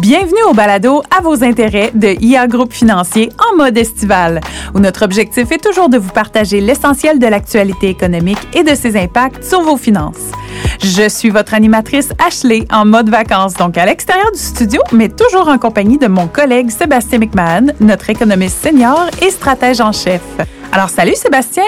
Bienvenue au balado à vos intérêts de IA Groupe Financier en mode estival, où notre objectif est toujours de vous partager l'essentiel de l'actualité économique et de ses impacts sur vos finances. Je suis votre animatrice Ashley en mode vacances, donc à l'extérieur du studio, mais toujours en compagnie de mon collègue Sébastien McMahon, notre économiste senior et stratège en chef. Alors, salut Sébastien.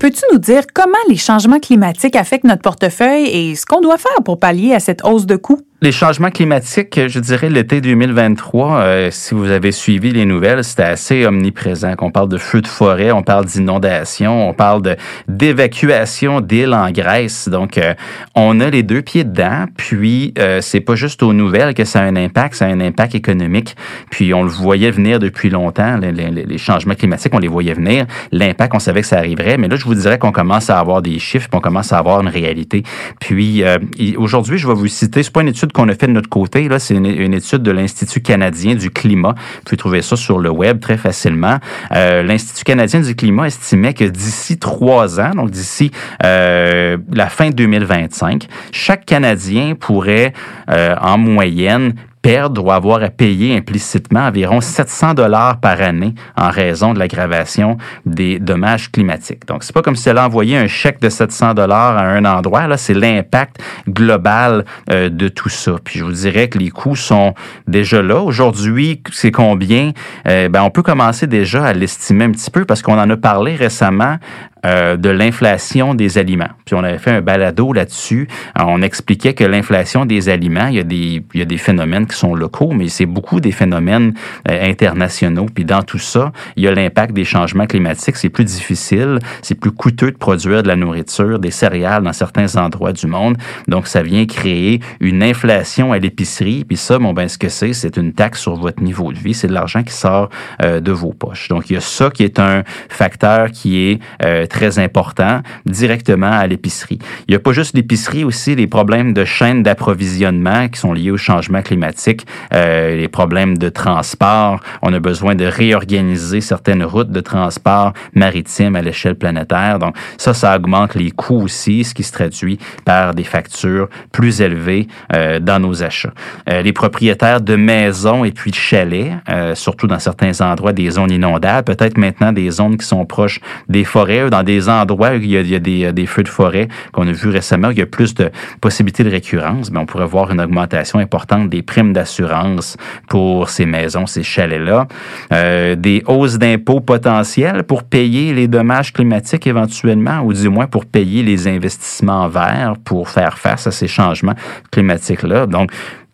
Peux-tu nous dire comment les changements climatiques affectent notre portefeuille et ce qu'on doit faire pour pallier à cette hausse de coûts? Les changements climatiques, je dirais l'été 2023, euh, si vous avez suivi les nouvelles, c'était assez omniprésent. On parle de feux de forêt, on parle d'inondations, on parle d'évacuation d'îles en Grèce. Donc, euh, on a les deux pieds dedans. Puis, euh, c'est pas juste aux nouvelles que ça a un impact, ça a un impact économique. Puis, on le voyait venir depuis longtemps. Les, les, les changements climatiques, on les voyait venir. L'impact, on savait que ça arriverait. Mais là, je vous dirais qu'on commence à avoir des chiffres, puis on commence à avoir une réalité. Puis, euh, aujourd'hui, je vais vous citer, c'est pas une étude qu'on a fait de notre côté. Là, c'est une, étude de l'Institut canadien du climat. Vous pouvez trouver ça sur le web très facilement. Euh, L'Institut canadien du climat estimait que d'ici trois ans, donc d'ici euh, la fin 2025, chaque Canadien pourrait, euh, en moyenne, perdre ou avoir à payer implicitement environ 700 dollars par année en raison de l'aggravation des dommages climatiques. Donc, c'est pas comme si elle envoyait un chèque de 700 dollars à un endroit. Là, c'est l'impact global euh, de tout ça. Puis, je vous dirais que les coûts sont déjà là. Aujourd'hui, c'est combien? Euh, ben, on peut commencer déjà à l'estimer un petit peu parce qu'on en a parlé récemment euh, de l'inflation des aliments. Puis on avait fait un balado là-dessus. On expliquait que l'inflation des aliments, il y, a des, il y a des phénomènes qui sont locaux, mais c'est beaucoup des phénomènes euh, internationaux. Puis dans tout ça, il y a l'impact des changements climatiques. C'est plus difficile, c'est plus coûteux de produire de la nourriture, des céréales dans certains endroits du monde. Donc ça vient créer une inflation à l'épicerie. Puis ça, bon ben ce que c'est, c'est une taxe sur votre niveau de vie. C'est de l'argent qui sort euh, de vos poches. Donc il y a ça qui est un facteur qui est euh, très important directement à l'épicerie. Il n'y a pas juste l'épicerie aussi, les problèmes de chaîne d'approvisionnement qui sont liés au changement climatique, euh, les problèmes de transport. On a besoin de réorganiser certaines routes de transport maritime à l'échelle planétaire. Donc ça, ça augmente les coûts aussi, ce qui se traduit par des factures plus élevées euh, dans nos achats. Euh, les propriétaires de maisons et puis de chalets, euh, surtout dans certains endroits des zones inondables, peut-être maintenant des zones qui sont proches des forêts, dans des endroits où il y a, a des, feux de forêt qu'on a vu récemment, où il y a plus de possibilités de récurrence, mais on pourrait voir une augmentation importante des primes d'assurance pour ces maisons, ces chalets-là, euh, des hausses d'impôts potentielles pour payer les dommages climatiques éventuellement, ou du moins pour payer les investissements verts pour faire face à ces changements climatiques-là. Donc,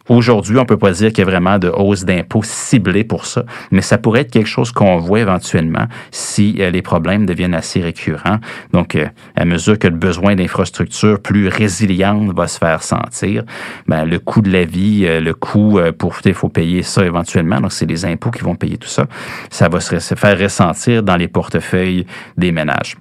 Aujourd'hui, on peut pas dire qu'il y a vraiment de hausse d'impôts ciblée pour ça, mais ça pourrait être quelque chose qu'on voit éventuellement si euh, les problèmes deviennent assez récurrents. Donc, euh, à mesure que le besoin d'infrastructures plus résilientes va se faire sentir, ben, le coût de la vie, euh, le coût pour, il faut payer ça éventuellement. Donc, c'est les impôts qui vont payer tout ça. Ça va se faire ressentir dans les portefeuilles des ménages.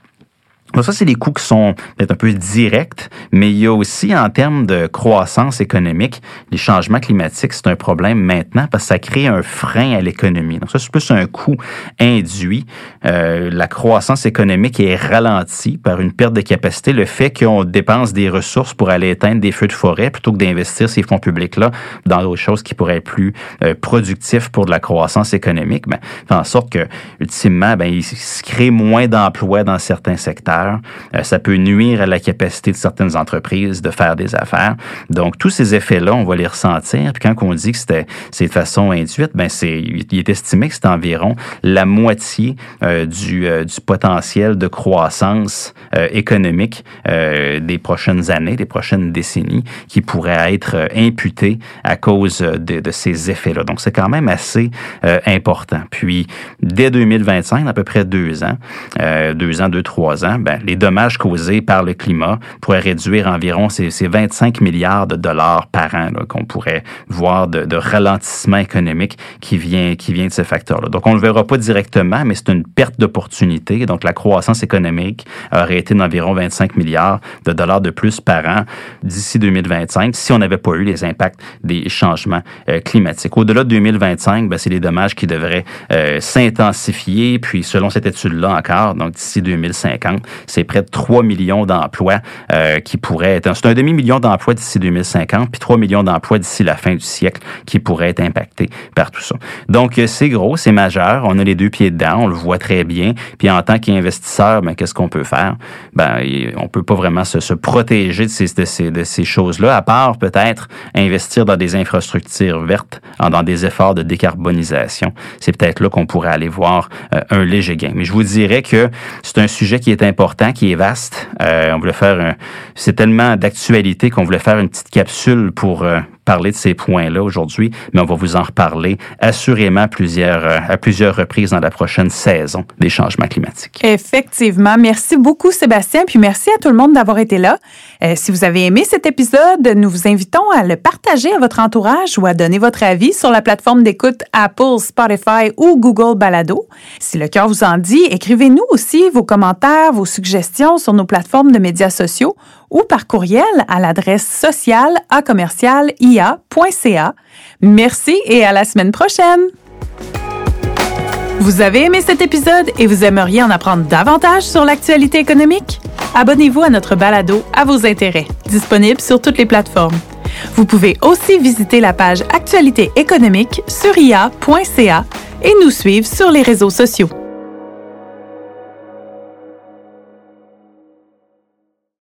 Donc ça, c'est des coûts qui sont peut-être un peu directs, mais il y a aussi en termes de croissance économique, les changements climatiques, c'est un problème maintenant parce que ça crée un frein à l'économie. Donc ça, c'est plus un coût induit. Euh, la croissance économique est ralentie par une perte de capacité, le fait qu'on dépense des ressources pour aller éteindre des feux de forêt plutôt que d'investir ces fonds publics-là dans d'autres choses qui pourraient être plus euh, productifs pour de la croissance économique, ben, fait en sorte que, ultimement, ben, il se crée moins d'emplois dans certains secteurs euh, ça peut nuire à la capacité de certaines entreprises de faire des affaires. Donc, tous ces effets-là, on va les ressentir. Puis quand on dit que c'est de façon induite, ben c'est il est estimé que c'est environ la moitié euh, du, euh, du potentiel de croissance économique des prochaines années, des prochaines décennies, qui pourrait être imputé à cause de, de ces effets-là. Donc, c'est quand même assez important. Puis, dès 2025, à peu près deux ans, deux ans, deux, trois ans, ben, ben, les dommages causés par le climat pourraient réduire environ ces, 25 milliards de dollars par an qu'on pourrait voir de, ralentissement économique qui vient, qui vient de ce facteur-là. Donc, on ne le verra pas directement, mais c'est une perte d'opportunité. Donc, la croissance économique aurait été d'environ 25 milliards de dollars de plus par an d'ici 2025 si on n'avait pas eu les impacts des changements euh, climatiques. Au-delà de 2025, ben, c'est les dommages qui devraient euh, s'intensifier. Puis, selon cette étude-là encore, donc d'ici 2050, c'est près de 3 millions d'emplois euh, qui pourraient être... C'est un demi-million d'emplois d'ici 2050, puis 3 millions d'emplois d'ici la fin du siècle qui pourraient être impactés par tout ça. Donc, euh, c'est gros, c'est majeur. On a les deux pieds dedans, on le voit très bien. Puis en tant qu'investisseur, ben, qu'est-ce qu'on peut faire? Ben, on peut pas vraiment se, se protéger de ces, de ces, de ces choses-là, à part peut-être investir dans des infrastructures vertes, dans des efforts de décarbonisation. C'est peut-être là qu'on pourrait aller voir euh, un léger gain. Mais je vous dirais que c'est un sujet qui est important, qui est vaste. Euh, on voulait faire c'est tellement d'actualité qu'on voulait faire une petite capsule pour euh, parler de ces points-là aujourd'hui, mais on va vous en reparler assurément plusieurs, euh, à plusieurs reprises dans la prochaine saison des changements climatiques. Effectivement. Merci beaucoup, Sébastien, puis merci à tout le monde d'avoir été là. Euh, si vous avez aimé cet épisode, nous vous invitons à le partager à votre entourage ou à donner votre avis sur la plateforme d'écoute Apple, Spotify ou Google Balado. Si le cœur vous en dit, écrivez-nous aussi vos commentaires, vos suggestions sur nos plateformes de médias sociaux ou par courriel à l'adresse sociale à ia.ca. Merci et à la semaine prochaine! Vous avez aimé cet épisode et vous aimeriez en apprendre davantage sur l'actualité économique? Abonnez-vous à notre balado à vos intérêts, disponible sur toutes les plateformes. Vous pouvez aussi visiter la page Actualité économique sur ia.ca et nous suivre sur les réseaux sociaux.